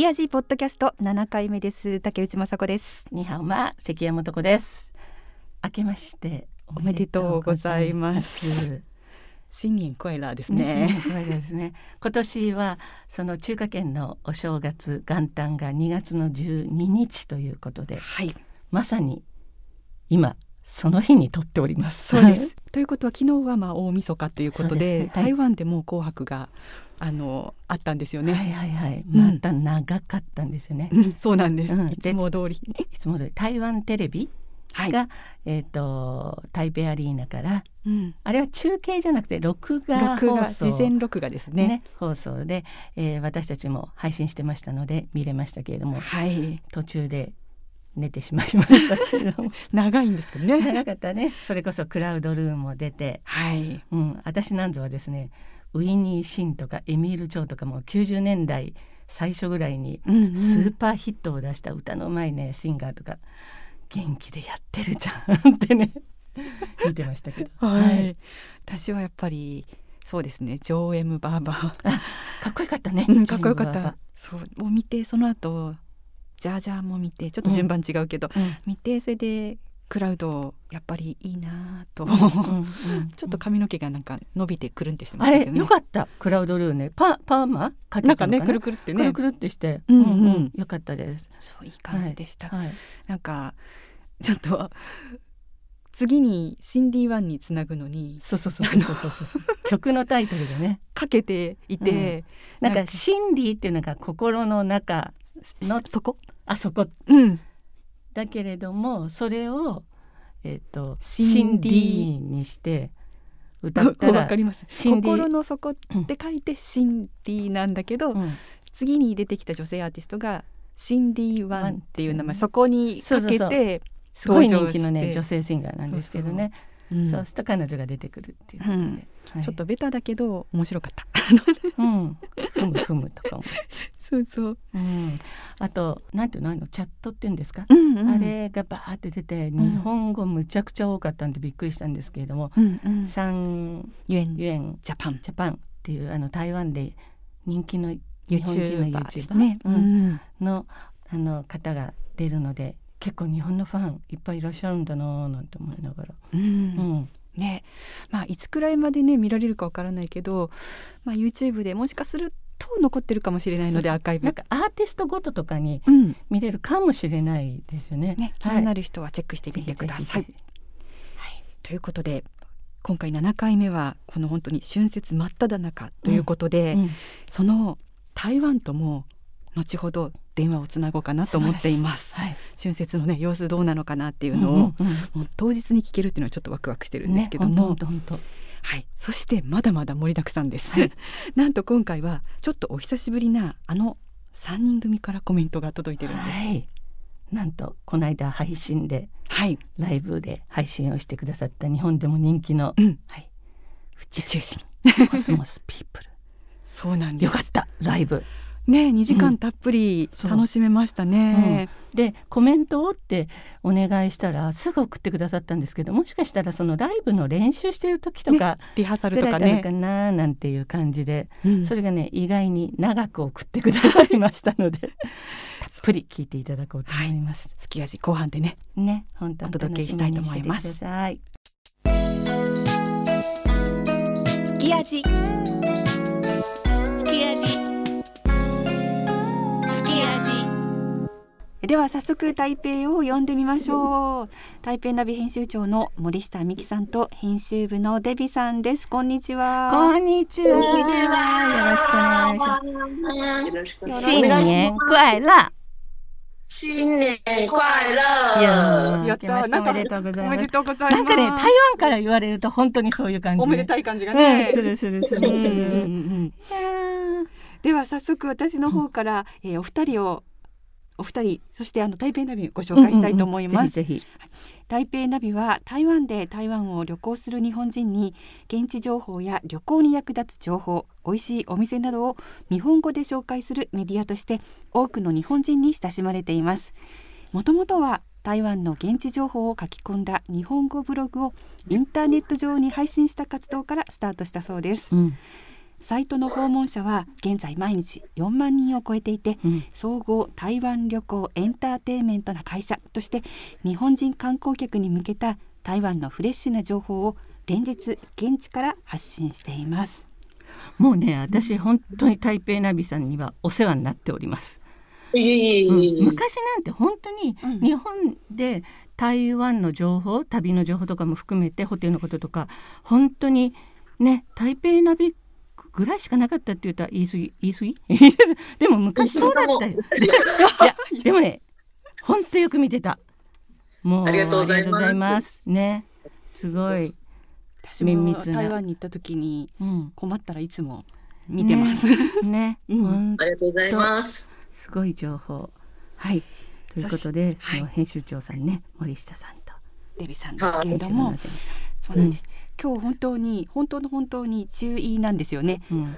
き味ポッドキャスト7回目です。竹内雅子です。にはま関山とこです。明けましておめでとうございます。新年快乐ですね。すね。今年はその中華圏のお正月元旦が2月の12日ということで、はい、まさに今その日に撮っております。そうです。ということは昨日はまあ大晦日ということで、でねはい、台湾でも紅白があのあったんですよね。はいはいはい。また長かったんですよね。うん、そうなんです。うん、いつも通り。いつも通り台湾テレビが、はい、えっ、ー、と台北アリーナから、うん、あれは中継じゃなくて録画放送事前録画ですね、ね、放送で、えー、私たちも配信してましたので見れましたけれども、はい、途中で寝てしまいましたけれども。長いんですけどね。長かったね。それこそクラウドルームも出て、はい。うん、私なんぞはですねウィニー・シンとかエミール・チョウとかも90年代最初ぐらいにスーパーヒットを出した歌のうまいねシンガーとか元気でやってるじゃんってね 見てましたけど、はい、はい、私はやっぱりそうですね。ジョーエム・バーバー。かっこよかったね、うん、かっこよかった。そうを見てその後ジャージャーも見てちょっと順番違うけど、うん、見てそれでクラウドやっぱりいいなと、ちょっと髪の毛がなんか伸びてくるんってしてましたけど、ね、よかった。クラウドルーね。パパーマ？かな？んかねくるくるってね。くるくるってして、うんうん、うん、よかったです。そういい感じでした、はい。はい、なんかちょっと次にシンディワンにつなぐのにそうそうそうそうそうそう。曲のタイトルでね。かけていて、うん、なんかシンディっていうのが心の中のそこ？あそこ、うん、だけれどもそれを、えーと、シンディ。にして歌ったら 心の底って書いてシンディなんだけど、うん、次に出てきた女性アーティストがシンディワンっていう名前、そこにかけてすごい人気のね女性シンガーなんですけどね。そうすると彼女が出てくるっていうことで、うん。はい、ちょっとベタだけど面白かった。うん、ふむふむとかも。そうそう。うん、あとなんていうの？あのチャットっていうんですか、うんうん、あれがバーって出て日本語むちゃくちゃ多かったんでびっくりしたんですけれども、うんうん、三原。原。JAPAN。JAPAN。っていうあの台湾で人気の日本人の YouTuber、ね。うん、のあの方が出るので結構日本のファンいっぱいいらっしゃるんだななんて思いながら。うん、うん。ね。まあ、いつくらいまでね見られるかわからないけど、まあ、YouTube でもしかすると残ってるかもしれないのでアーカイブなんかアーティストごととかに見れるかもしれないですよね。ね。気になる人はチェックしてみてください。はい、ということで今回7回目はこの本当に春節真っ只中ということで、うん。うん、その台湾とも後ほど電話をつなごうかなと思っています。はい、春節のね様子どうなのかなっていうのを、うんうんうん、もう当日に聞けるっていうのはちょっとワクワクしてるんですけども、ね、はい、そしてまだまだ盛りだくさんです。はい、なんと今回はちょっとお久しぶりなあの三人組からコメントが届いてるんです。はい、なんとこの間配信で、はい、ライブで配信をしてくださった日本でも人気の、うん、はい、宇宙人。コスモスピープル。そうなんです。よかった。ライブ。ね2時間たっぷり楽しめましたね。うん、でコメントをってお願いしたらすぐ送ってくださったんですけどもしかしたらそのライブの練習してる時とか、ね、リハーサルとかね。かななんていう感じで、うん、それがね意外に長く送ってくださいましたので たっぷり聞いていただこうと思います。すき味後半でねね本当お届けしたいと思います。すき味では早速台北を呼んでみましょう。台北ナビ編集長の森下美希さんと編集部のデビさんです。こんにちは。こんにちは。よろしくお願いします。新年快乐。新年快乐。やったなんかおめでとうございます。なんかね台湾から言われると本当にそういう感じ。おめでたい感じがね、うん、するするする。するでは早速私の方から、えー、お二人をお二人そしてあの台北ナビご紹介したいと思います。ぜひ台北ナビは台湾で台湾を旅行する日本人に現地情報や旅行に役立つ情報、美味しいお店などを日本語で紹介するメディアとして多くの日本人に親しまれています。もともとは台湾の現地情報を書き込んだ日本語ブログをインターネット上に配信した活動からスタートしたそうです。うんサイトの訪問者は現在毎日4万人を超えていて、うん、総合台湾旅行エンターテインメントな会社として日本人観光客に向けた台湾のフレッシュな情報を連日現地から発信しています。もうね私本当に台北ナビさんにはお世話になっております、うん、昔なんて本当に日本で台湾の情報旅の情報とかも含めてホテルのこととか本当にね台北ナビぐらいしかなかったって言ったら言い過ぎ言い過ぎ？でも昔そうだったよ。いやでもね本当よく見てた。もうありがとうございます。ね。すごい。私も台湾に行った時に困ったらいつも見てます、ね。ね、うん、ありがとうございます。すごい情報。はい。ということでその編集長さんね、森下さんと。デビさんですけれども。そうなんです、今日本当に本当の本当に注意なんですよね。うん、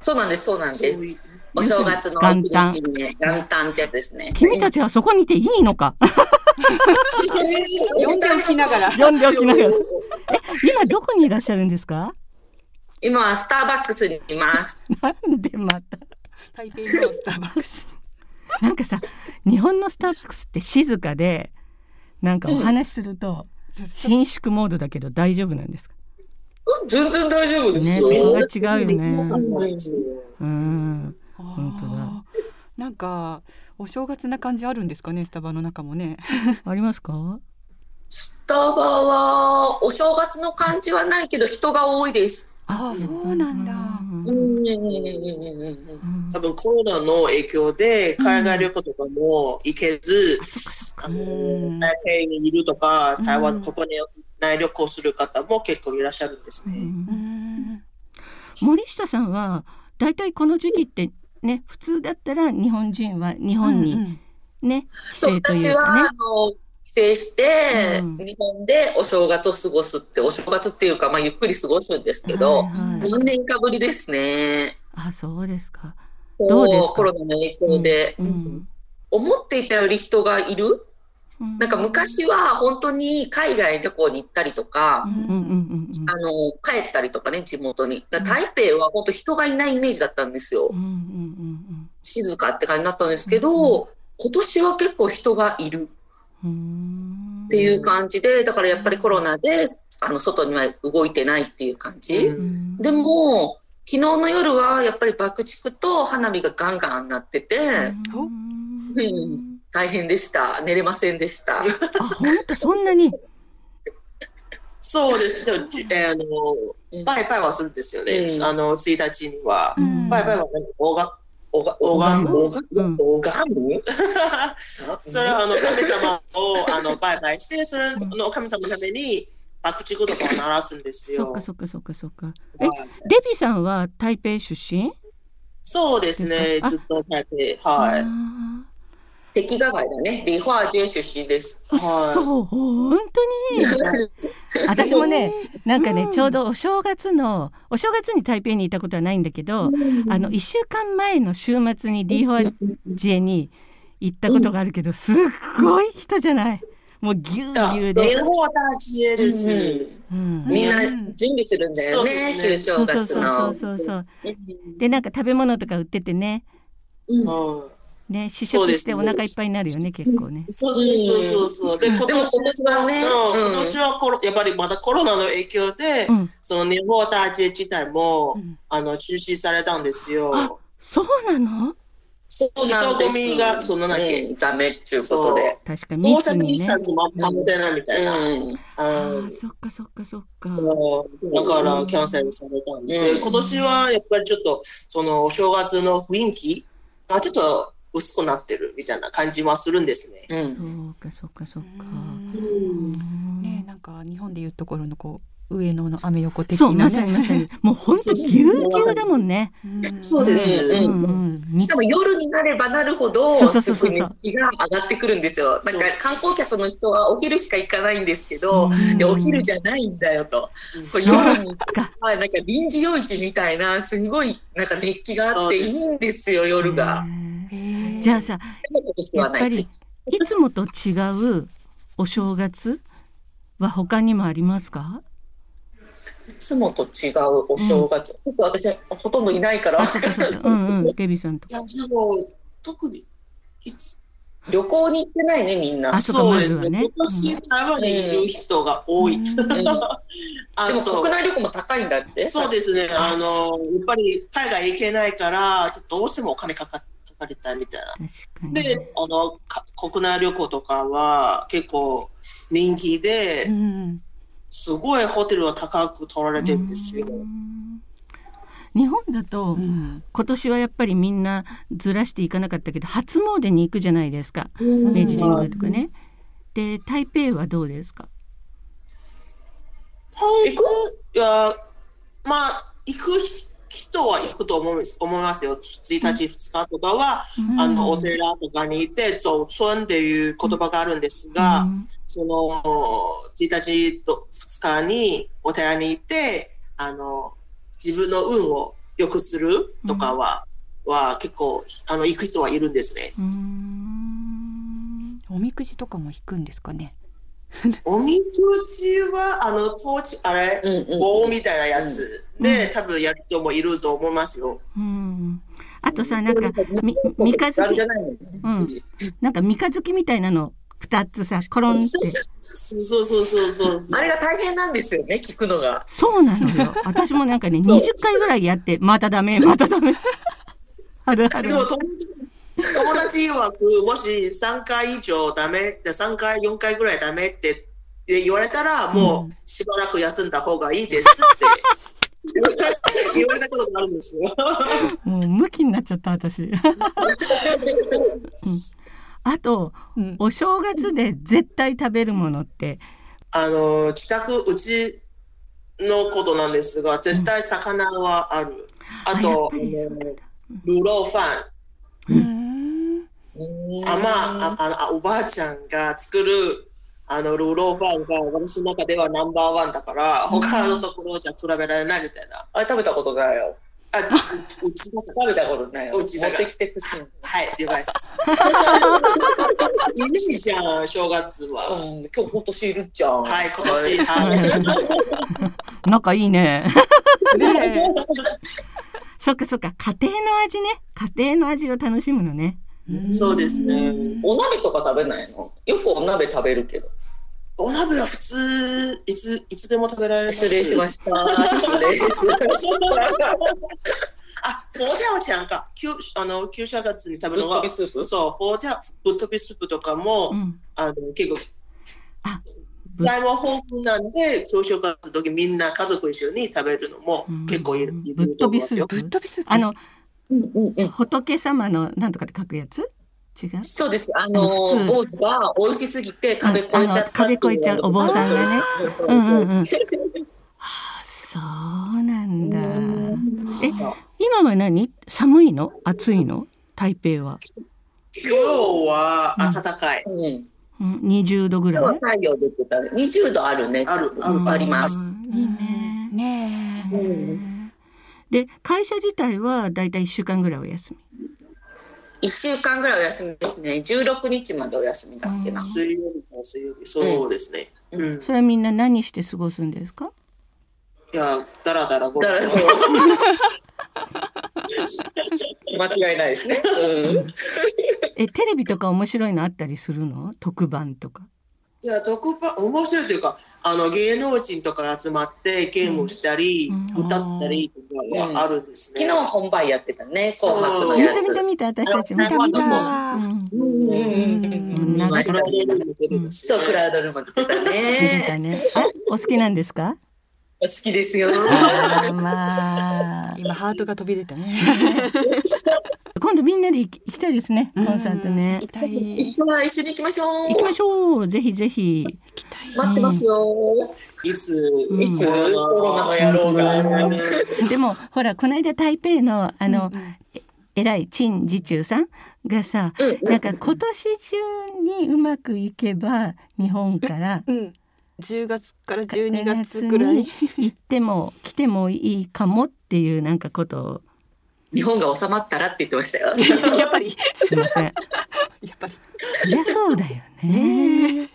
そうなんですそうなんです。お正月の元旦元旦ってやつですね。君たちはそこにいていいのか？読んでおきながら。読んでおきながら。え、今どこにいらっしゃるんですか？今はスターバックスにいます。なんでまた？台北のスターバックス。なんかさ、日本のスターバックスって静かで。なんかお話しすると。貧縮モードだけど大丈夫なんですか？全然大丈夫ですよ。ね、そこが違うよね。うん、本当だ。なんかお正月な感じあるんですかね、スタバの中もね。ありますか？スタバはお正月の感じはないけど人が多いです。ああ、そうなんだ。多分コロナの影響で海外旅行とかも行けず、あの台北にいるとか、台湾、ここに内旅行する方も結構いらっしゃるんですね。森下さんは大体この時期ってね普通だったら日本人は日本にね、帰省というかね。帰省して、うん、日本でお正月を過ごすって、お正月っていうか、まあ、ゆっくり過ごすんですけど、はいはい、何年かぶりですね。あ、そうですか。どうですか？コロナの影響で、うんうん、思っていたより人がいる、なんか昔は本当に海外旅行に行ったりとか、あの、帰ったりとかね、地元に。台北は本当人がいないイメージだったんですよ。静かって感じになったんですけど、今年は結構人がいる。っていう感じで、だからやっぱりコロナで、あの、外には動いてないっていう感じ。でも、昨日の夜はやっぱり爆竹と花火がガンガンなってて、うん、大変でした。寝れませんでした。そんなに？そうです。じゃあ、あの、バイバイはするんですよね。うん、あの、1日には。バイバイは何？かおが、拝む？拝む？それはあの神様をあのバイバイして、それの神様のために爆竹とかを鳴らすんですよ。そっかそっかそっかそっか。え、デビさんは台北出身？そうですね、ずっと台北、はい。敵が外だね、梨花街出身です。はい、そう、本当に？私もね、なんかね、ちょうどお正月の、お正月に台北にいたことはないんだけど、あの、一週間前の週末に梨花街に行ったことがあるけど、すっごい人じゃない？もうぎゅうぎゅうで。梨花街です。うん、みんな準備するんだよね、旧正月の。そうそうそうそう。で、なんか食べ物とか売っててね。うんね、試食してお腹いっぱいになるよね、結構ね。そうそうそうそう。で、今年はね、今年はコロやっぱりまだコロナの影響で、その日本タージ自体も、あの中止されたんですよ。そうなの？そうなんです。人混みが、そのなけ、ダメっていうことで。確かに密にね。保てないみたいな。あそっかそっかそっか。そう。だからキャンセルされたんで、今年はやっぱりちょっと、そのお正月の雰囲気がちょっと薄くなってるみたいな感じはするんですね。うん、そうかそうかそうか。ねなんか日本でいうところのこう上野のアメ横的な、ね、まさにまさに もう本当ぎゅうぎゅうだもんね。そうですね。うんうん、しかも夜になればなるほどすごい熱気が上がってくるんですよ。なんか観光客の人はお昼しか行かないんですけど、いお昼じゃないんだよと。これ夜にはいなんか臨時夜市みたいなすごいなんか熱気があっていいんですよ夜が。じゃあさやっぱりいつもと違うお正月は他にもありますか？いつもと違うお正月、うん、ちょっと私ほとんどいないからうんうん。ケビさんと。いやでも特にいつ旅行に行ってないねみんな。そうですね、ね、今年台湾にいる人が多い、うん、でも国内旅行も高いんだって。そうですね。あのやっぱり海外行けないからどうしてもお金かかかれたみたいな。であの国内旅行とかは結構人気で、うんすごいホテルは高く取られてるんですよ。日本だと、うん、今年はやっぱりみんなずらしていかなかったけど初詣に行くじゃないですか、うん、明治神宮とかね。で台北はどうですか？行くいやまあ行く人は行くと思います思いますよ。1日、2日とかは、うん、あの、お寺とかに行って、走村っていう言葉があるんですが、うん、その、1日と2日にお寺に行って、あの、自分の運を良くするとかは、うん、は結構、あの、行く人はいるんですね。おみくじとかも引くんですかね。おみくじは、あの、当時、あれ、うんうん、棒みたいなやつで、うん、多分やる人もいると思いますよ。うん。あとさ、なんか、み、三日月。うん。なんか三日月みたいなの。二つさ、コロンって。そうそうそうそう。あれが大変なんですよね、聞くのが。そうなのよ。私もなんかね、二十回ぐらいやって、またダメ、またダメ。あるある。でも友達曰く、もし3回以上ダメ、3回、4回ぐらいダメって言われたら、もうしばらく休んだ方がいいですって 言われたことがあるんですよ。もう向きになっちゃった、私。うん、あと、うん、お正月で絶対食べるものって？あの、自宅、うちのことなんですが、絶対魚はある。うん、あと、あのルーローファン。あまあ、あおばあちゃんが作るあのルーローファンが私の中ではナンバーワンだから、他のところじゃ比べられないみたいな。あれ食べたことないよ。あ、うちが食べたことないよ。うち持ってきてほしい。はい、了解です。いいじゃん、正月は。うん、今日今年いるじゃん。はい、今年。はい、仲いいね。ね そっかそっか、家庭の味ね。家庭の味を楽しむのね。そうですね。お鍋とか食べないの？よくお鍋食べるけど。お鍋は普通、いつ、いつでも食べられます。失礼しました。失礼しました。あ、フォーテャオちゃんか。旧あの旧正月に食べるのは、ぶっ飛びスープ？そう、フォーテャぶっ飛びスープとかも、うん、あの結構、あ台湾豊富なんで、教正月の時みんな家族一緒に食べるのも結構いる,、ぶっ飛びスープ？ぶっ飛びスープ？あのうんうん、仏様のなんとかで書くやつ？違う？そうです。あの坊主が美味しすぎて壁越えちゃった壁越えちゃうお坊さんがね。うんうんうん。あ、そうなんだ。え、今は何？寒いの？暑いの？台北は。今日は暖かい。うん二十度ぐらい？太陽出てた。二十度あるね。あるあります。いいね。ねえ。で会社自体はだいたい1週間ぐらいお休み。1週間ぐらいお休みですね。16日までお休みだっけな水曜日から水曜日。そうですね、うん、それはみんな何して過ごすんですか？いやだらだらごだら間違いないですね、うん、えテレビとか面白いのあったりするの？特番とかいや、特番、面白いというか、あの、芸能人とか集まってゲームしたり、うん、歌ったりとかはあるんですね。うん、昨日本番やってたね、紅白のやつ。見た見私たち見た見た。うん。うん。そう、クラウドルーム出てたね。ね。あ、お好きなんですか？好きですよ。まあ、今ハートが飛び出たね。今度みんなで行きたいですね。コンサートね。行きたい。一緒に行きましょう。行きましょう。ぜひぜひ。待ってますよ。いつ、いつ、コロナの野郎が。でも、ほら、この間台北の、あの。偉い陳次中さんがさ、なんか今年中にうまくいけば日本から、10月から12月ぐらい行っても来てもいいかもっていうなんかことを日本が収まったらって言ってましたよ。やっぱり。すみません。やっぱり。そりゃそうだよね。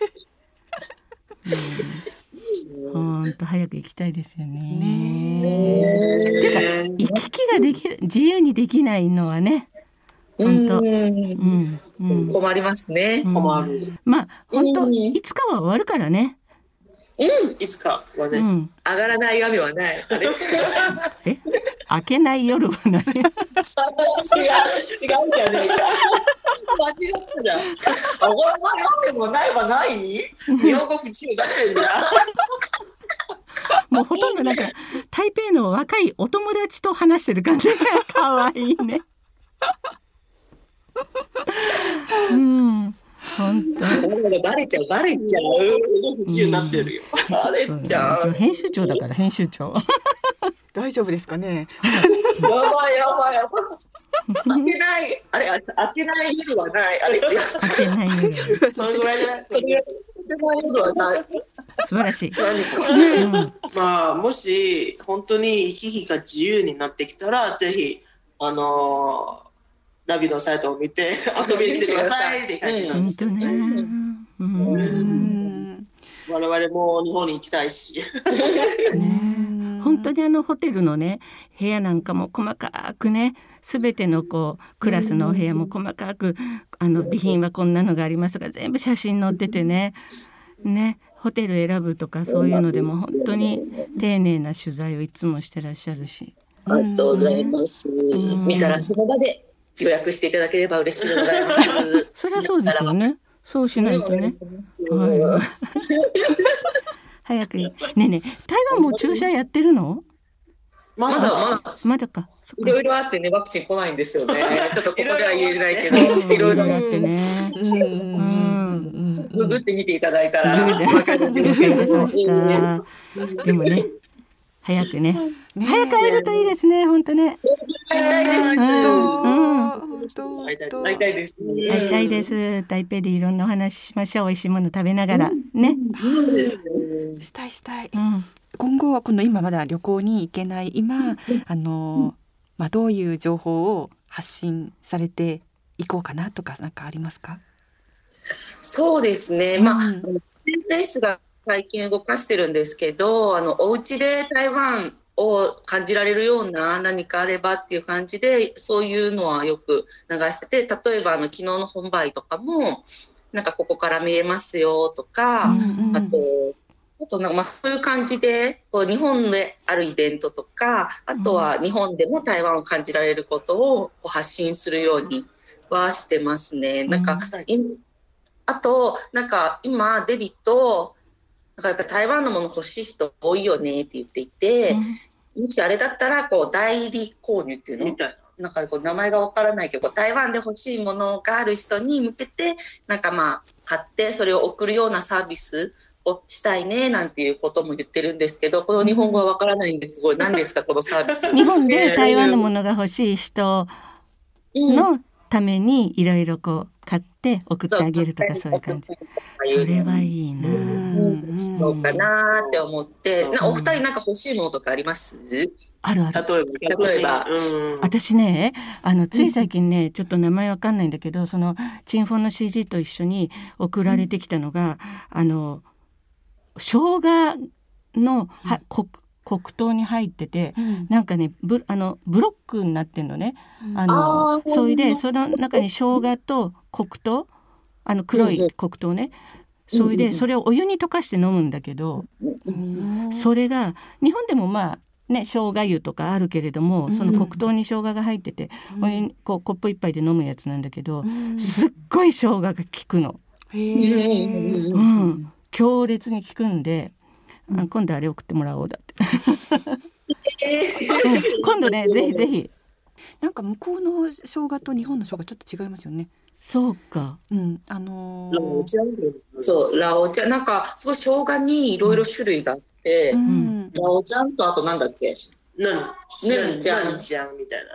本本当早く行きたいですよね。ねてか行き来ができる自由にできないのはね。本当、うんうん、困りますね。困る。まあ本当いつかは終わるからね。うん、いつかはね、うん、上がらない闇はない。え、開けない夜はない。違う、違うじゃねえか。間違ったじゃん。上がらない闇もないはない？日本語不自由だ。もうほとんどなんか台北の若いお友達と話してる感じが可愛いね。うん。本当。バレちゃう、バレちゃう。すごい不自由になってるよ。バレちゃう。編集長だから、編集長。大丈夫ですかね？やばい、やばい、やばい。開けない、あれ、開けない夜はない。あれ、開けない夜。それぐらいじゃない。それぐらい。夜はない。素晴らしい。まあ、もし、本当に行き来が自由になってきたら、ぜひ、あのーナビのサイトを見て 遊びに来てくださいって感じなんですけどね。我々も日本に行きたいし。本当にあのホテルのね部屋なん。かも細かくね全てのこうクラスのお部屋も細かくあの備品はこん。なのがありますとか全部写真載っててねねホテル選ぶとかそういうのでも本当に丁寧な取材をいつもしてらっしゃるし。ありがとうございます。見たらその場で予約していただければ嬉しいでございます。そりゃそうですよね。そうしないとね。はい、早く。ねえねえ。台湾も注射やってるの？まだまだ。まだか。いろいろあってねワクチン来ないんですよね。ちょっとここでは言えないけど、いろいろあってね。ググって見ていただいたらわかる。でもね早くね。早く会えるといいですね、本当ね。会いたいです。会いたいです。会いたいです。台北でいろんなお話しましょう。美味しいもの食べながら。ね。したいしたい。今後はこの今まだ旅行に行けない今、あの、まあ、どういう情報を発信されていこうかなとか、なんかありますか？そうですね。まあ、SNS が最近動かしてるんですけど、あの、お家で台湾を感じられるような何かあればっていう感じで、そういうのはよく流してて、例えばあの昨日の本番とかも、なんかここから見えますよとか、うんうん、あと、あとなんかまあそういう感じでこう日本であるイベントとかあとは日本でも台湾を感じられることをこう発信するようにはしてますね。なんか、うん、あとなんか今デビットなんかやっぱ台湾のもの欲しい人多いよねって言っていて、もしあれだったら、こう、代理購入っていうの？みたいな。なんかこう、名前がわからないけど、台湾で欲しいものがある人に向けて、なんかまあ、買って、それを送るようなサービスをしたいね、なんていうことも言ってるんですけど、この日本語はわからないんですごい、何ですか、このサービス。日本で台湾のものが欲しい人のために、いろいろこう、買って送ってあげるとかそういう感じ。それはいいな。そうかなって思って、お二人なんか欲しいものとかあります？あるある。例えば、私ね、あのつい最近ね、ちょっと名前わかんないんだけど、そのチンフォンの CG と一緒に送られてきたのが、あの生姜のは、黒黒糖に入ってて、うん、なんかねブあのブロックになってんのね、あのそれでその中に生姜と黒糖？あの黒い黒糖ね、それでそれをお湯に溶かして飲むんだけど、それが日本でもまあね生姜湯とかあるけれどもその黒糖に生姜が入ってて、お湯こうコップ一杯で飲むやつなんだけど、すっごい生姜が効くの。うん、強烈に効くんであ今度あれ送ってもらおうだって、今度ねぜひぜひ。なんか向こうの生姜と日本の生姜ちょっと違いますよねそうか。うん、あのー、そう、ラオちゃん、なんか、すごい生姜にいろいろ種類があって、うん、ラオちゃんと、あとなんだっけ？ヌン、ヌンちゃん。ちゃんみたい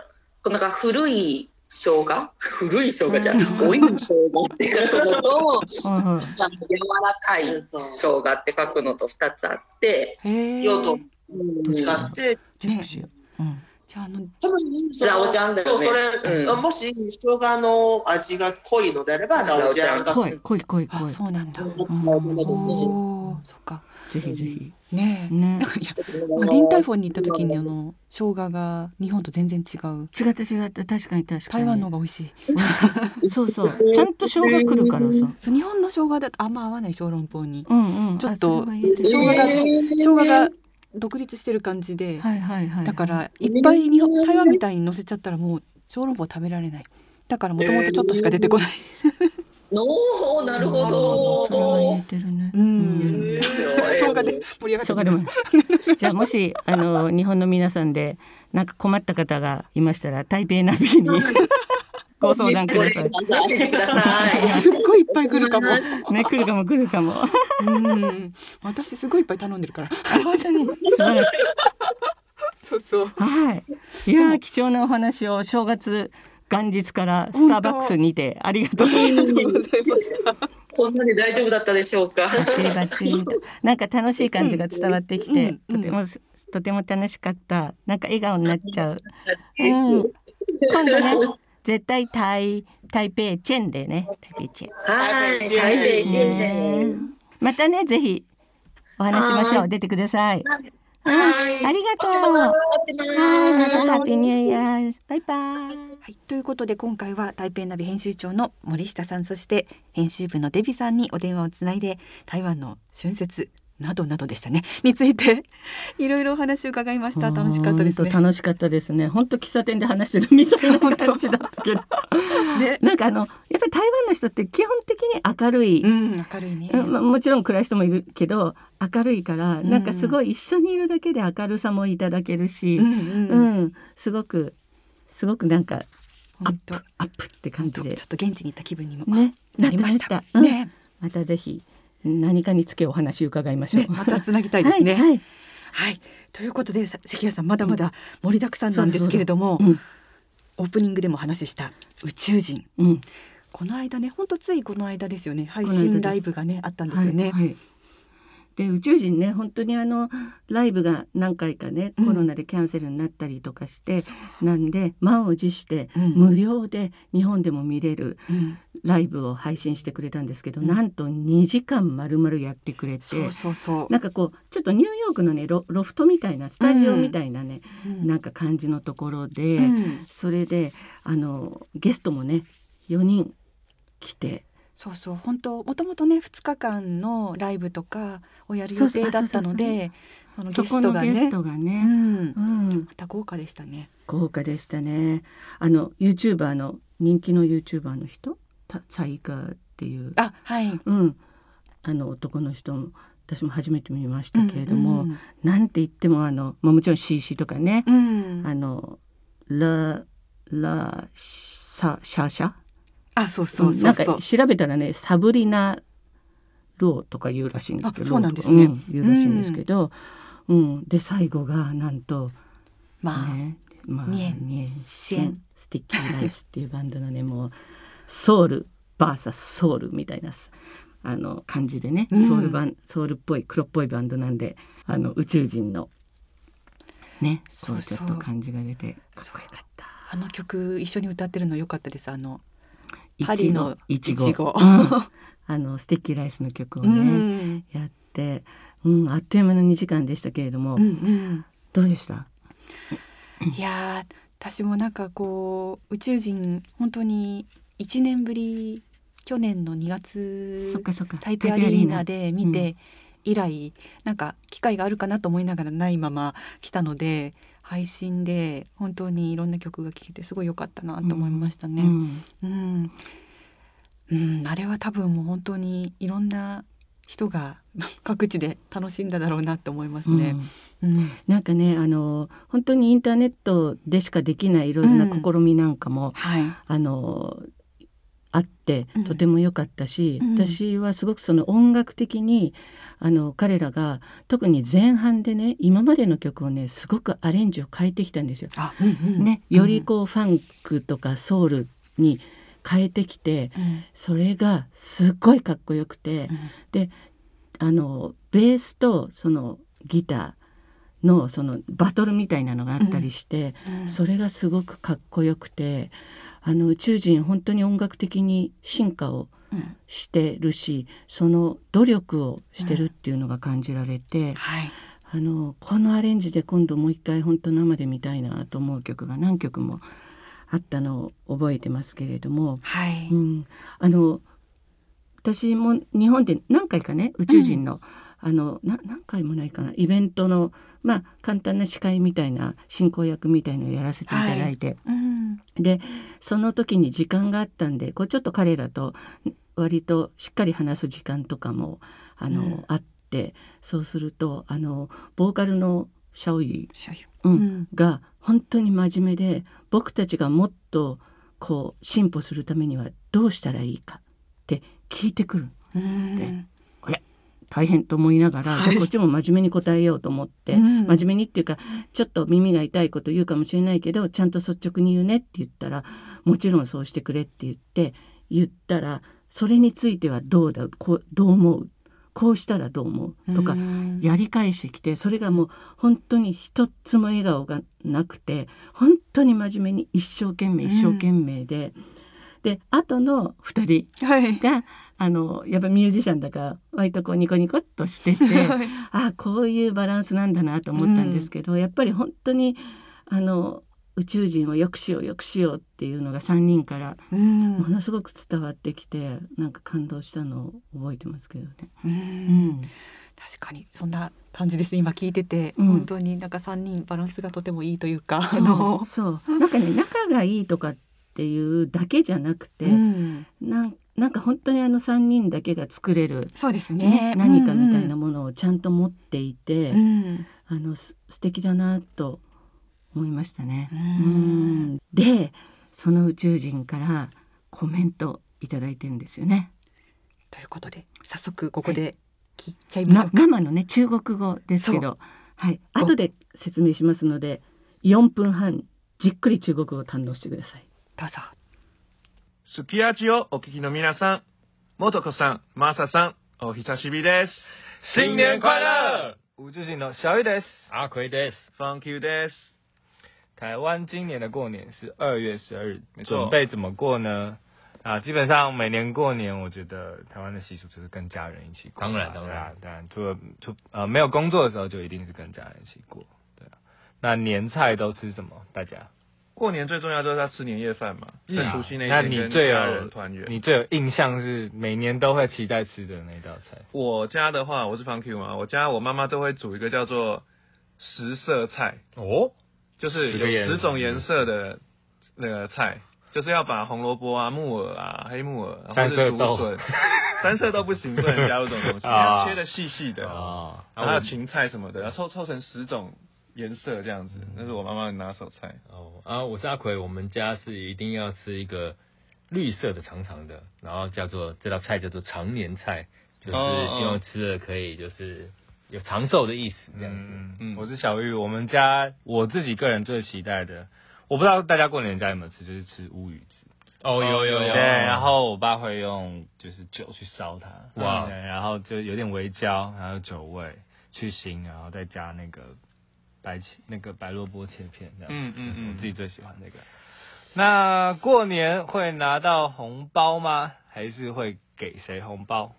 な。なんか古い生姜？古い生姜じゃん。老いの生姜って書くのと、ちゃんと柔らかい生姜って書くのと二つあって、用途。使って、うんじゃあ、あの、ラオちゃんだよね。そう、それ、うん、もし、生姜の味が濃いのであれば、ラオちゃんが。濃い、濃い、濃い、濃い。そうなんだ。おそっか。ぜひぜひ。ねえ。ね いや、リンタイフォンに行った時にあの生姜が日本と全然違う。違った違った確かに確かに。台湾の方が美味しい。そうそう。ちゃんと生姜くるからさ。そう日本の生姜だとあんま合わない小籠包に。うんうん。ちょっと生姜が生姜が独立してる感じで。はいはいはい。だからいっぱい日本台湾みたいに乗せちゃったらもう小籠包食べられない。だからもともとちょっとしか出てこない。おお、なるほど。それは言えてるね。うん。生姜で盛り上がってじゃあもしあの日本の皆さんでなんか困った方がいましたら台北ナビに ご相談ください。すっごいいっぱい来るかも。ね来るかも来るかも。うん。私すごいいっぱい頼んでるから。本当に。そうそう。はい。いや貴重なお話を正月。元日からスターバックスにてありがとうございました。こんなに大丈夫だったでしょうか。なんか楽しい感じが伝わってきて、とてもとても楽しかった。なんか笑顔になっちゃう。うん、今度ね、絶対台台北チェンでね、台北チェン。はい、台北チェン。またね、ぜひお話しましょう。出てください。はい、ありがとう。はい、またハッピーニューイヤー。バイバイ。はい、ということで今回は台北ナビ編集長の森下さんそして編集部のデビさんにお電話をつないで台湾の春節などなどでしたね。についていろいろお話を伺いました。楽しかったですね。楽しかったですね。本当喫茶店で話してるみたいな感じだったけど。ね、なんかあのやっぱり台湾の人って基本的に明るい、うん、明るいね、まあ、もちろん暗い人もいるけど明るいから、うん、なんかすごい一緒にいるだけで明るさもいただけるし、うん、うん。うん、すごくすごくなんかアップアップって感じで。ちょっと現地に行った気分にもね。なりました。ね、またぜひ何かにつけお話伺いましょう。ね、またつなぎたいですね。はい、はい。はい、ということで関谷さんまだまだ盛りだくさんなんですけれども、うん、オープニングでも話した宇宙人、うん、この間ね本当ついこの間ですよね。配信ライブがねあったんですよね。はいはいで宇宙人ね本当にあのライブが何回かね、コロナでキャンセルになったりとかして、う。ん、なんで満を持して無料で日本でも見れるライブを配信してくれたんですけど、うん、なんと2時間丸々やってくれてそうそうそう。なんかこうちょっとニューヨークのねロフトみたいなスタジオみたいなね、うん、なんか感じのところで、それであのゲストもね4人来て。そうそう本当もともとね2日間のライブとかをやる予定だったのでそのゲストがね。がね、うん、また豪華でしたね。豪華でしたね。あの YouTuber の人気の YouTuber の人？サイガーっていう。あはい。うん。あの男の人も私も初めて見ましたけれども、うんうん、なんて言ってもあの、まあ、もちろん CC とかね、うん、あのララサシャシャ？あそうそうそうなんか調べたらねサブリナ・ローとか言うらしいんですけどそうなんですね、うん、言うらしいんですけど、うん、うん、で最後がなんとまあ、ね、まあ、ねシェンスティッキーライスっていうバンドのねもうソウルバーサスソウルみたいなあの感じでね、ソウルバンソウルっぽい黒っぽいバンドなんであの宇宙人のねそうちょっと感じが出てかっこよかった。あの曲一緒に歌ってるの良かったです。あのパリのいちご、あのスティッキーライスの曲をね、うん、やって、うん、あっという間の2時間でしたけれども、うんうん、どうでした？いや私もなんかこう宇宙人本当に1年ぶり去年の2月台北アリーナで見て以来、なんか機会があるかなと思いながらないまま来たので配信で本当にいろんな曲が聴けてすごい良かったなと思いましたね。うん、うん。うん、あれは多分もう本当にいろんな人が 各地で楽しんだだろうなと思いますね。うん、うん、なんかねあの本当にインターネットでしかできないいろいろな試みなんかも、うんはい、あのあってとても良かったし、うん、私はすごくその音楽的にあの彼らが特に前半でね今までの曲をねすごくアレンジを変えてきたんですよ。うんうん、ね、よりこうファンクとかソウルに変えてきて、うん、それがすっごいかっこよくて、であのベースとそのギターのそのバトルみたいなのがあったりして、それがすごくかっこよくて。あの宇宙人本当に音楽的に進化をしてるし、その努力をしてるっていうのが感じられて、はい、あのこのアレンジで今度もう一回本当生で見たいなと思う曲が何曲もあったのを覚えてますけれども、はい。うん、あの私も日本で何回かね宇宙人の、うんあの何回もないかな。イベントのまあ簡単な司会みたいな進行役みたいのをやらせていただいて、はい。うん、でその時に時間があったんでこうちょっと彼らと割としっかり話す時間とかもあの、うん、あってそうするとあのボーカルのシャオユうん、が本当に真面目で僕たちがもっとこう進歩するためにはどうしたらいいかって聞いてくる。で大変と思いながら、はい、じゃあこっちも真面目に答えようと思って、うん、真面目にっていうかちょっと耳が痛いこと言うかもしれないけどちゃんと率直に言うねって言ったらもちろんそうしてくれって言って言ったらそれについてはどうだこうどう思う？こうしたらどう思う？とかやり返してきてそれがもう本当に一つも笑顔がなくて本当に真面目に一生懸命一生懸命で、うん、で後の2人が、はいあのやっぱミュージシャンだから割とこうニコニコっとしてて あこういうバランスなんだなと思ったんですけど、うん、やっぱり本当にあの宇宙人をよくしようよくしようっていうのが3人からものすごく伝わってきて、うん、なんか感動したのを覚えてますけどね。うん、うん。確かにそんな感じです。今聞いてて、うん、本当になんか3人バランスがとてもいいというかそうそう。なんかね仲がいいとかっていうだけじゃなくて、うん、なんなんか本当にあの3人だけが作れるそうですね、何かみたいなものをちゃんと持っていて、うん、あのす素敵だなと思いましたね。うん。でその宇宙人からコメントいただいてるんですよね。ということで早速ここで聞いちゃいましょうのね中国語ですけど、はい。後で説明しますので4分半じっくり中国語を堪能してください。どうぞ。すき焼きをお聞きの皆さん、もとこさん、まささん、お久しぶりです。新年快乐！吴志信的小雨です。阿奎です。Thank you です。台湾今年的过年是二月十二日，准备怎么过呢？啊，基本上每年过年，我觉得台湾的习俗就是跟家人一起过。当然，当然，当然，除了除呃没有工作的时候，就一定是跟家人一起过。对啊，那年菜都吃什么？大家？ 过年最重要就是要吃年夜饭嘛，在除夕那天你最有团圆。你最有印象是每年都会期待吃的那道菜？我家的话，我是方 Q 嘛，我家我妈妈都会煮一个叫做十色菜。哦，就是有十种颜色的那个菜，就是要把红萝卜啊、木耳啊、黑木耳或者竹笋，三色都不行，不能加入这种东西，要切的细细的。啊，然后芹菜什么的，要凑凑成十种。颜色这样子，那是我妈妈的拿手菜。哦啊，我是阿奎，我们家是一定要吃一个绿色的长长的，然后叫做这道菜叫做常年菜，就是希望吃了可以就是有长寿的意思这样子。嗯嗯，我是小玉，我们家我自己个人最期待的，我不知道大家过年家有没有吃，就是吃乌鱼子。哦，有有有。对，然后我爸会用就是酒去烧它，哇，然后就有点微焦，然后酒味去腥，然后再加那个。白切那个白萝卜切片，这样，嗯嗯嗯，我自己最喜欢那个。那过年会拿到红包吗？还是会给谁红包？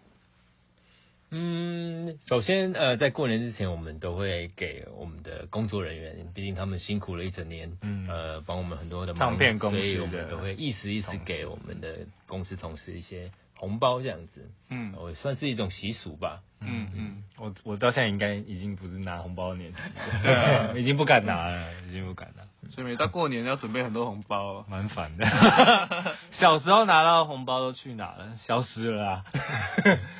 嗯，首先呃，在过年之前，我们都会给我们的工作人员，毕竟他们辛苦了一整年，嗯，呃，帮我们很多的唱片公司，所以我们都会一时一时给我们的公司同事一些。红包这样子，嗯，我算是一种习俗吧，嗯嗯，我我到现在应该已经不是拿红包的年纪，已经不敢拿了，已经不敢了。所以每到过年要准备很多红包，蛮烦的。小时候拿到红包都去哪了？消失了啊。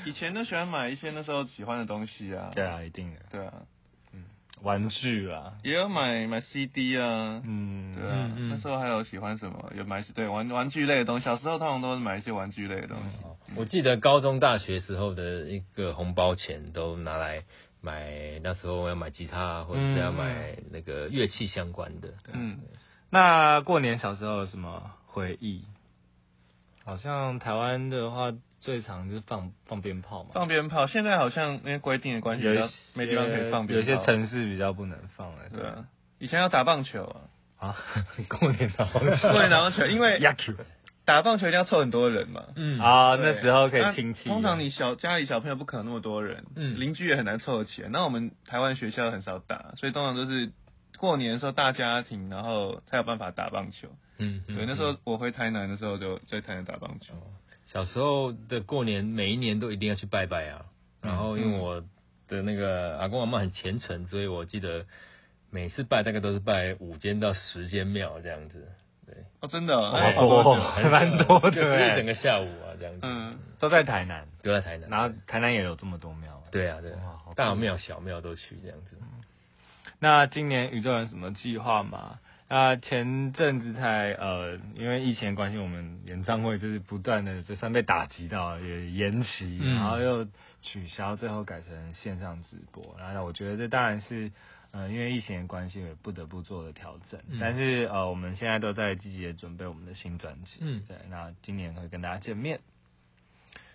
以前都喜欢买一些那时候喜欢的东西啊。对啊，一定的。对啊。玩具啊，也有买买 CD 啊，嗯，对啊，那时候还有喜欢什么，有买对玩玩具类的东西。小时候通常都是买一些玩具类的东西。我记得高中、大学时候的一个红包钱都拿来买，那时候要买吉他或者是要买那个乐器相关的。嗯，那过年小时候有什么回忆？好像台湾的话。最常就是放放鞭炮嘛，放鞭炮。现在好像因为规定的关系，没地方可以放鞭炮。有些城市比较不能放了。对啊，以前要打棒球啊。啊，过年打棒球。过年打棒球，因为 打棒球一定要凑很多人嘛。嗯啊，那时候可以亲戚。通常你小家里小朋友不可能那么多人，嗯，邻居也很难凑得起来。那我们台湾学校很少打，所以通常都是过年的时候大家庭，然后才有办法打棒球。嗯，对，那时候我回台南的时候就在台南打棒球。小时候的过年，每一年都一定要去拜拜啊。然后因为我的那个阿公阿妈很虔诚，所以我记得每次拜大概都是拜五间到十间庙这样子。对，哦，真的，蛮多，还蛮多的，就是整个下午啊这样子。嗯，都在台南，都在台南。然后台南也有这么多庙。对啊，对，大庙小庙都去这样子。那今年宇宙人什么计划吗？那前阵子才呃，因为疫情关系，我们演唱会就是不断的就算被打击到，也延期，然后又取消，最后改成线上直播。然后我觉得这当然是呃，因为疫情的关系，也不得不做的调整。但是呃，我们现在都在积极的准备我们的新专辑。嗯，对，那今年会跟大家见面。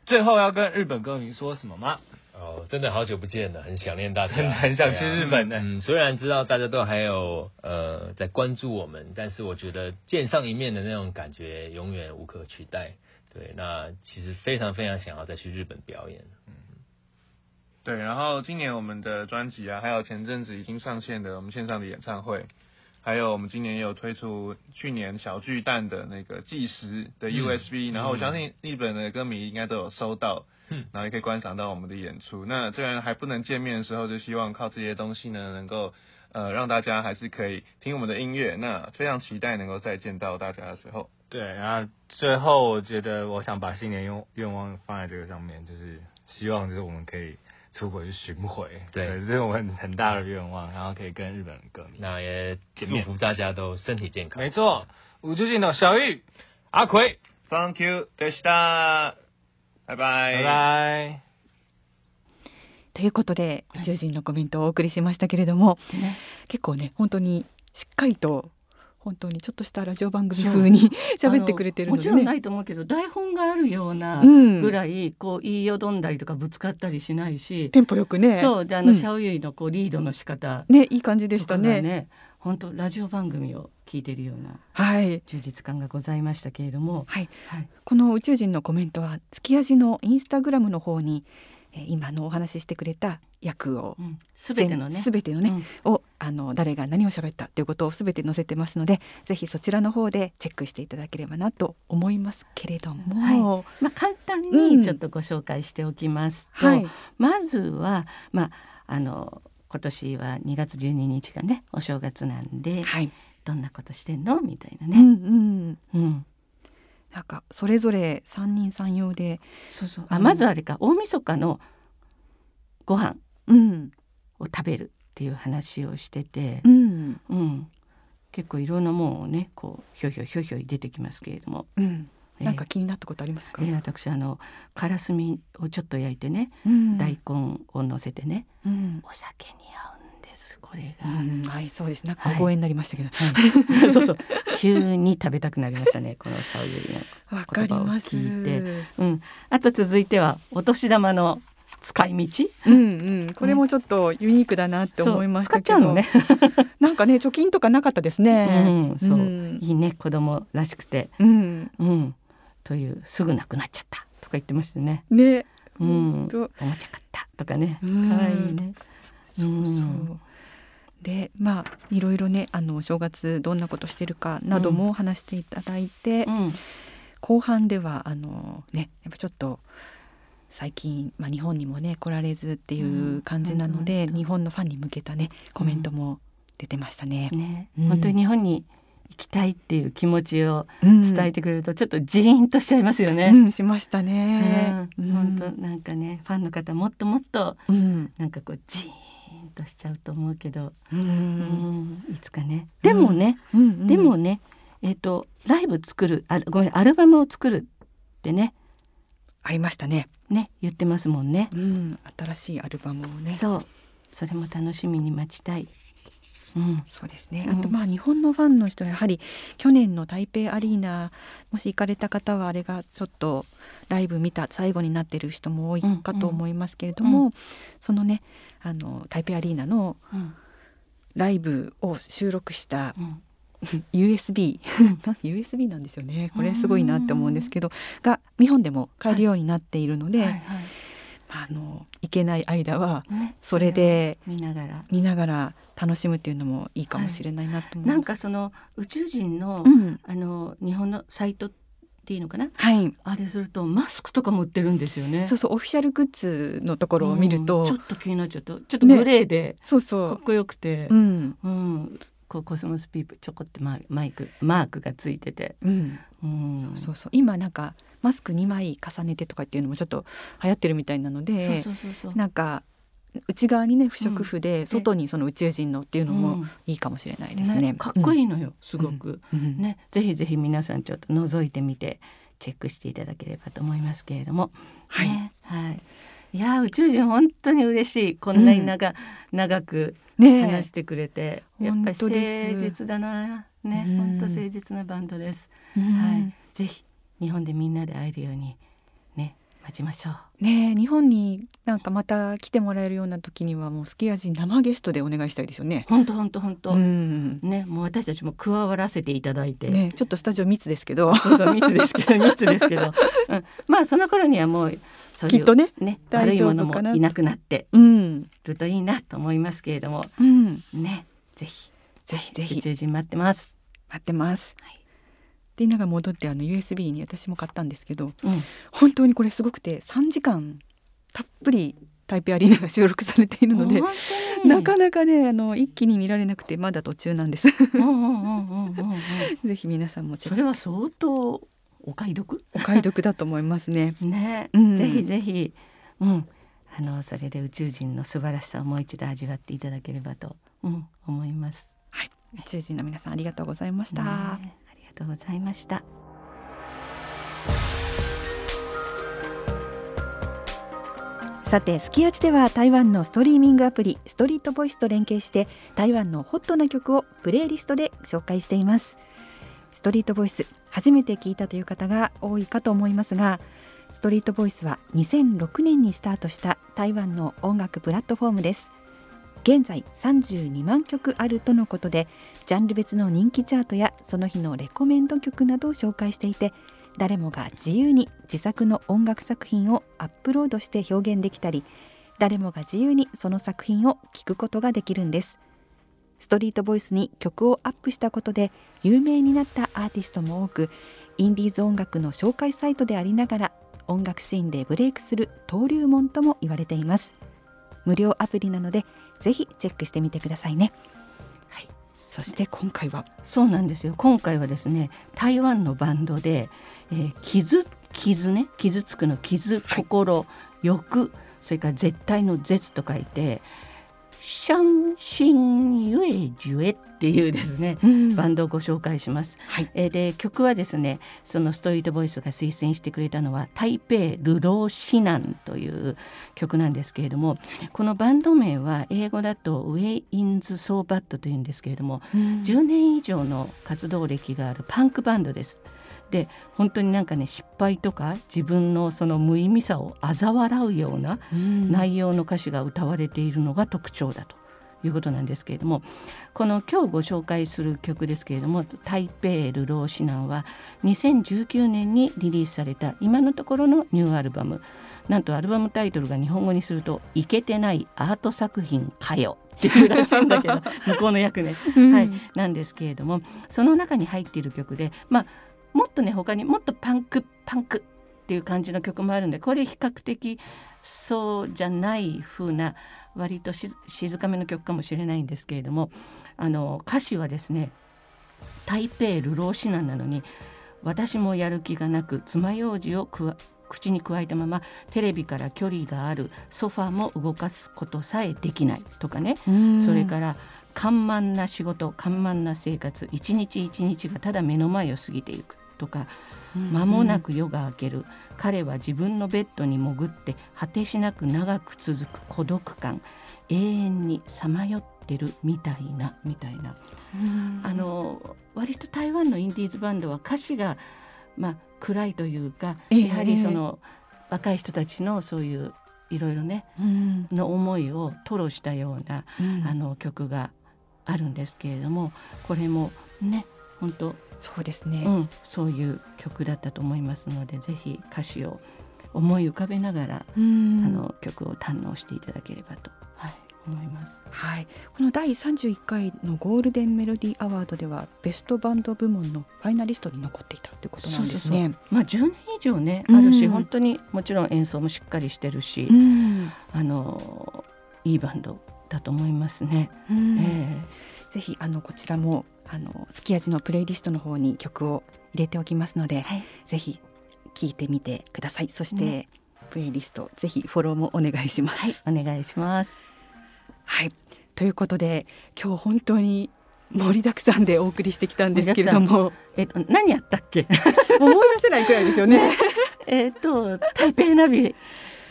最后要跟日本歌迷说什么吗？哦，真的好久不见了，很想念大家，很想去日本呢。嗯，虽然知道大家都还有呃在关注我们，但是我觉得见上一面的那种感觉永远无可取代。对，那其实非常非常想要再去日本表演。嗯，对，然后今年我们的专辑啊，还有前阵子已经上线的我们线上的演唱会。还有我们今年也有推出去年小巨蛋的那个计时的 USB，然后我相信日本的歌迷应该都有收到，嗯，然后也可以观赏到我们的演出。那虽然还不能见面的时候，就希望靠这些东西呢，能够呃让大家还是可以听我们的音乐。那非常期待能够再见到大家的时候。对，然后最后我觉得我想把新年愿愿望放在这个上面，就是希望就是我们可以。出国去巡回，对，这是我很很大的愿望，然后可以跟日本人歌迷，那也祝福大家都身体健康。没错，五九镜的小玉、阿奎，Thank you，でした。 拜拜。拜拜。ということで宇宙人のコメントをお送りしましたけれども、結構ね本当にしっかりと本当にちょっとしたラジオ番組風に 喋ってくれてるので、ね、もちろんないと思うけど台本があるようなぐらい、こう言いよどんだりとかぶつかったりしないし。テンポよくね。そう。であの、シャオユイのこうリードの仕方ねいい感じでしたね。ね本当ラジオ番組を聞いているような、はい、充実感がございましたけれども、はい、はい、この宇宙人のコメントは月味のインスタグラムの方に今のお話ししてくれた役を、す、べ、てのね。全てのね、うん、をあの誰が何を喋ったということをすべて載せてますのでぜひそちらの方でチェックしていただければなと思いますけれども、はい、まあ、簡単にちょっとご紹介しておきますと、うんはい、まずは、まあ、あの今年は2月12日がねお正月なんで、はい、どんなことしてんの？みたいなね。うん、うん。うん。なんかそれぞれ三人三様で。そうそう。あまずあれか大晦日のご飯を食べるっていう話をしてて、うん、うん、結構いろんなもんをねこうひょひょひょひょ出てきますけれども、うん、なんか気になったことありますか、えー、私あのからすみをちょっと焼いてね、うん、大根を乗せてね、うん、お酒に合うんですこれが、うん、はいそうです。なんかご縁になりましたけど、はい、そうそう。急に食べたくなりましたねこのシャオユリの言葉を聞いて、うん、あと続いてはお年玉の使い道、うんうん、これもちょっとユニークだなって思いましたけど、ね、なんかね貯金とかなかったですね。うん、そう、うん、いいね子供らしくて、うん、うん、というすぐなくなっちゃったとか言ってましたね。ね、うん、おもちゃ買ったとかね、可愛いね。そうそう。でまあいろいろねあの正月どんなことしてるかなども話していただいて、後半ではあのねやっぱちょっと最近、まあ、日本にもね来られずっていう感じなので、うん、日本のファンに向けたねコメントも出てましたね。ね。本当に日本に行きたいっていう気持ちを伝えてくれるとちょっとジーンとしちゃいますよね。うん、しましたね。うん、本当なんかねファンの方もっともっと、うん、なんかこうジーンとしちゃうと思うけど、うん、いつかね。でもね、でもねえっ、ー、とライブ作るあごめんアルバムを作るってねありましたね。ね言ってますもんね。うん、新しいアルバムをね。そうそれも楽しみに待ちたい。うん、そうですね。あとまあ日本のファンの人はやはり去年の台北アリーナもし行かれた方はあれがちょっとライブ見た最後になってる人も多いかと思いますけれども、うん。うん、そのねあの台北アリーナのライブを収録した USB USB なんですよね。これすごいなって思うんですけどが日本でも買えるようになっているので、はいはいはい、あの行けない間はそれで見ながら。見ながら楽しむっていうのもいいかもしれないなと思。はい、なんかその宇宙人の、うん、あの日本のサイトっていいのかな、はい、あれするとマスクとかも売ってるんですよね。そうそうオフィシャルグッズのところを見ると、うん、ちょっと気になっちゃった。ちょっとグレーで、ね、そうそう。かっこよくて、うん、うん、こう Cosmos People ちょこってマイクマークがついてて、うん、うん、そうそうそう。今なんかマスク2枚重ねてとかっていうのもちょっと流行ってるみたいなのでなんか内側にね不織布で外にその宇宙人のっていうのもいいかもしれないですね。ねかっこいいのよ、すごく、ねぜひぜひ皆さんちょっと覗いてみてチェックしていただければと思いますけれども。はい、ね、はい。いや宇宙人本当に嬉しいこんなに長,、長く話してくれて、やっぱり誠実だなね本当誠実なバンドです。はい、ぜひ日本でみんなで会えるようにね待ちましょう。ね日本になんかまた来てもらえるような時にはもうスキヤ人生ゲストでお願いしたいですよね。本当本当本当。ねもう私たちも加わらせていただいて。ねちょっとスタジオ密ですけど。そうそう密ですけど 密ですけど。うん、まあその頃にはもうきっとねね悪いものもいなくなってるといいなと思いますけれども、うん、ねぜひぜひぜひ宇宙人待ってます。待ってます。はいで稲が戻ってあの USB に私も買ったんですけど、うん、本当にこれすごくて3時間たっぷりタイペアリーナが収録されているのでなかなかねあの一気に見られなくてまだ途中なんです。ぜひ皆さんもそれは相当お買い得？お買い得だと思いますね。ね、うん、ぜひぜひ、うん、あのそれで宇宙人の素晴らしさをもう一度味わっていただければと、うん、思います。はい、宇宙人の皆さんありがとうございました。ねとうございました。さてすきやちでは台湾のストリーミングアプリストリートボイスと連携して台湾のホットな曲をプレイリストで紹介しています。ストリートボイス初めて聞いたという方が多いかと思いますがストリートボイスは2006年にスタートした台湾の音楽プラットフォームです。現在32万曲あるとのことでジャンル別の人気チャートやその日のレコメンド曲などを紹介していて誰もが自由に自作の音楽作品をアップロードして表現できたり誰もが自由にその作品を聴くことができるんです。ストリートボイスに曲をアップしたことで有名になったアーティストも多くインディーズ音楽の紹介サイトでありながら音楽シーンでブレイクする登竜門とも言われています。無料アプリなのでぜひチェックしてみてくださいね。はい、そして今回は。そうなんですよ。今回はですね台湾のバンドで、えー、傷傷ね傷つくの傷心、はい、欲それから絶対の絶と書いてシャンシンユエジュエっていうですね、うん、バンドをご紹介します。はい、えー、で曲はですねそのストリートボイスが推薦してくれたのは「台北ルローシナン」という曲なんですけれどもこのバンド名は英語だと「ウェイ・インズ・ソーバット」というんですけれども、うん、10年以上の活動歴があるパンクバンドです。で本当になんかね失敗とか自分のその無意味さを嘲笑うような内容の歌詞が歌われているのが特徴だと。いうことなんですけれどもこの今日ご紹介する曲ですけれども「台北ルローシナン」は2019年にリリースされた今のところのニューアルバム。なんとアルバムタイトルが日本語にすると「いけてないアート作品かよ」っていうらしいんだけど 向こうの役ね、はい、なんですけれどもその中に入っている曲でまあもっとね他にもっとパンクパンクっていう感じの曲もあるんでこれ比較的そうじゃない風な割と静かめの曲かもしれないんですけれどもあの歌詞はですね「台北流浪指南」なのに「私もやる気がなく爪楊枝を口に加えたままテレビから距離があるソファーも動かすことさえできない」とかね。それから「緩慢な仕事緩慢な生活一日一日がただ目の前を過ぎていく。とか間もなく夜が明ける。彼は自分のベッドに潜って果てしなく長く続く孤独感永遠にさまよってるみたいなみたいな。あの割と台湾のインディーズバンドは歌詞が、まあ、暗いというか、やはりその若い人たちのそういういろいろね、の思いを吐露したような、あの曲があるんですけれどもこれもね本当そうですね、うん、そういう曲だったと思いますのでぜひ歌詞を思い浮かべながらあの曲を堪能していただければと、はい、思います。はい、この第31回のゴールデンメロディーアワードではベストバンド部門のファイナリストに残っていたということなんですね。そうそうまあ10年以上ねあるし、本当にもちろん演奏もしっかりしてるし、あのいいバンドだと思いますね。えー、ぜひあのこちらもあのすき味のプレイリストの方に曲を入れておきますので、はい、ぜひ聞いてみてください。そして、ね、プレイリストぜひフォローもお願いします。はい、お願いします。はいということで今日本当に盛りだくさんでお送りしてきたんですけれども、えっと何やったっけ？思い出せないくらいですよね。えっと台北ナビ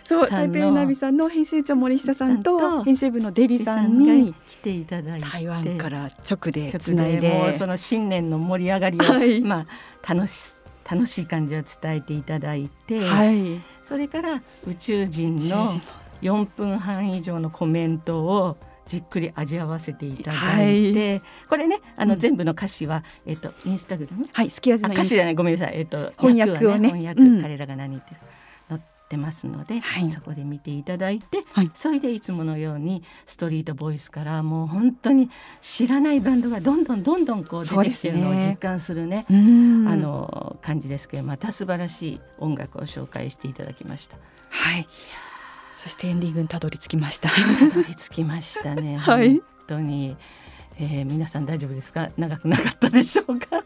そう台北ナビさんの編集長森下さんと編集部のデビさんに来ていただいて。台湾から直でつないでもうその新年の盛り上がりを、はい、まあ楽し楽しい感じを伝えていただいて、はい、それから宇宙人の4分半以上のコメントをじっくり味わわせていただいて、はい、これねあの、全部の歌詞は、えっ、とインスタグラム？はい好き味の歌詞じゃないごめんなさい。えっ、と翻訳をね。翻訳、うん、彼らが何言ってる載ってますので、はい、そこで見ていただいて、はい、それでいつものようにストリートボイスからもう本当に知らないバンドがどんどんどんどんこう出てきてるのを実感するね、ね、あの感じですけどまた素晴らしい音楽を紹介していただきました。はいそしてエンディングにたどり着きました。たどり着きましたね。はい、本当に、えー、皆さん大丈夫ですか？長くなかったでしょうか？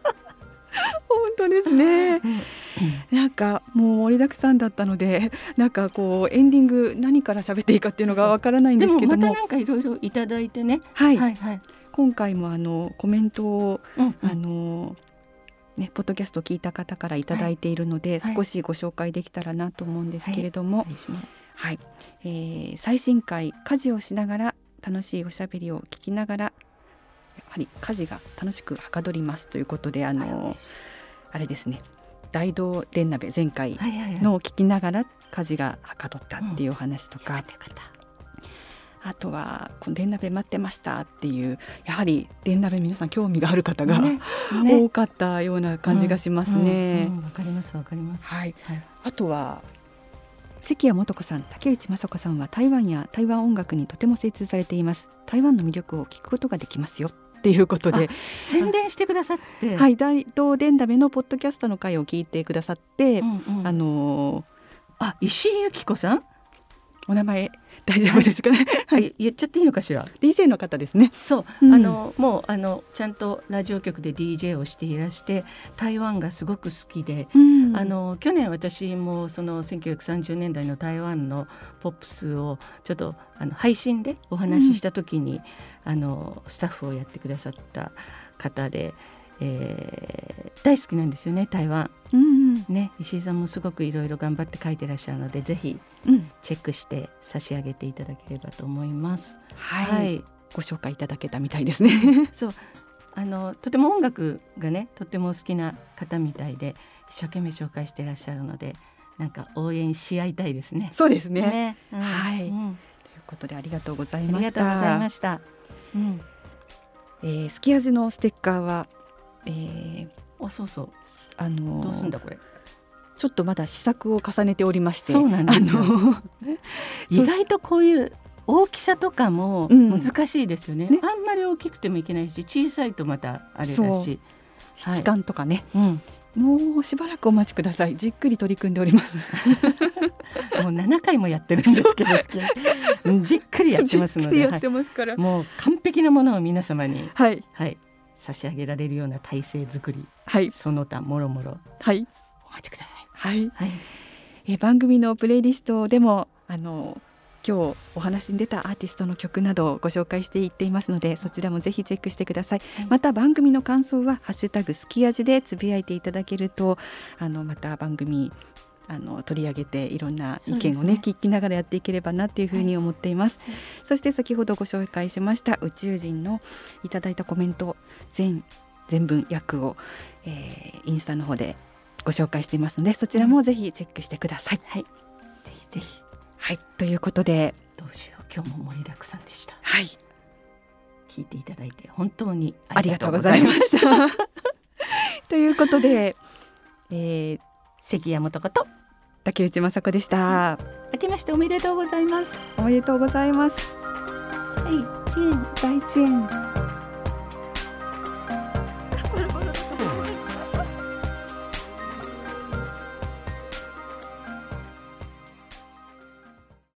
本当ですね、なんかもう盛りだくさんだったのでなんかこうエンディング何から喋っていいかっていうのがわからないんですけども。またなんかいろいろいただいてね、はい、はいはい今回もあのコメントを、うんうん、あのね、ポッドキャストを聞いた方から頂いているので、はい、少しご紹介できたらなと思うんですけれども、はい、はい、えー、最新回家事をしながら楽しいおしゃべりを聞きながらやはり家事が楽しくはかどりますということであの、はい、あれですね大道電鍋前回のを聞きながら家事がはかどったっていうお話とか、あとはこの電鍋待ってましたっていうやはり電鍋皆さん興味がある方が、ねね、多かったような感じがしますね。わ、うんうん、かりますわかります。はい。はい、あとは関谷素子さん、竹内雅子さんは台湾や台湾音楽にとても精通されています。台湾の魅力を聞くことができますよ。っていうことで。宣伝してくださって。はい大東電鍋のポッドキャストの回を聞いてくださって、うんうん、あのー、あ石井由紀子さん？お名前大丈夫ですかね。はい、言っちゃっていいのかしら？DJ の方ですね。そう、うん、あのもうあのちゃんとラジオ局で DJ をしていらして台湾がすごく好きで、うん、あの去年私もその1930年代の台湾のポップスをちょっとあの配信でお話しした時に、うん、あのスタッフをやってくださった方で。えー、大好きなんですよね台湾、うんうん、ね、石井さんもすごくいろいろ頑張って書いてらっしゃるのでぜひチェックして差し上げていただければと思います。はい、はい、ご紹介いただけたみたいですね。そうあのとても音楽がねとても好きな方みたいで一生懸命紹介していらっしゃるのでなんか応援し合いたいですね。そうですね。ねうん、はい、うん、ということでありがとうございました。ありがとうございました。うん、えー、すき味のステッカーはえー、あそうそう。あのどうすんだこれ？ちょっとまだ試作を重ねておりましてそうなんですよ。意外とこういう大きさとかも難しいですよね。うんね、あんまり大きくてもいけないし小さいとまたあれだし。質感とかね、はい、うん、もうしばらくお待ちください。じっくり取り組んでおります。もう7回もやってるんですけど じっくりやってますのではい、もう完璧なものを皆様に。はい、はい差し上げられるような体制作り、はい、その他もろもろ、はい、お待ちください。はい、はい、え番組のプレイリストでもあの今日お話に出たアーティストの曲などをご紹介していっていますのでそちらもぜひチェックしてください、はい、また番組の感想はハッシュタグすき味でつぶやいていただけるとあのまた番組あの取り上げていろんな意見をね、ね、聞きながらやっていければなっていうふうに思っています、はい、そして先ほどご紹介しました宇宙人のいただいたコメント全全文訳を、えー、インスタの方でご紹介していますのでそちらもぜひチェックしてください、はい、ぜひぜひ。はい。ということで。どうしよう。今日も盛りだくさんでした。はい。聞いていただいて本当にありがとうございました。ということで、えー、関山とこと竹内雅子でした。明けましておめでとうございます。おめでとうございます。再见，再见。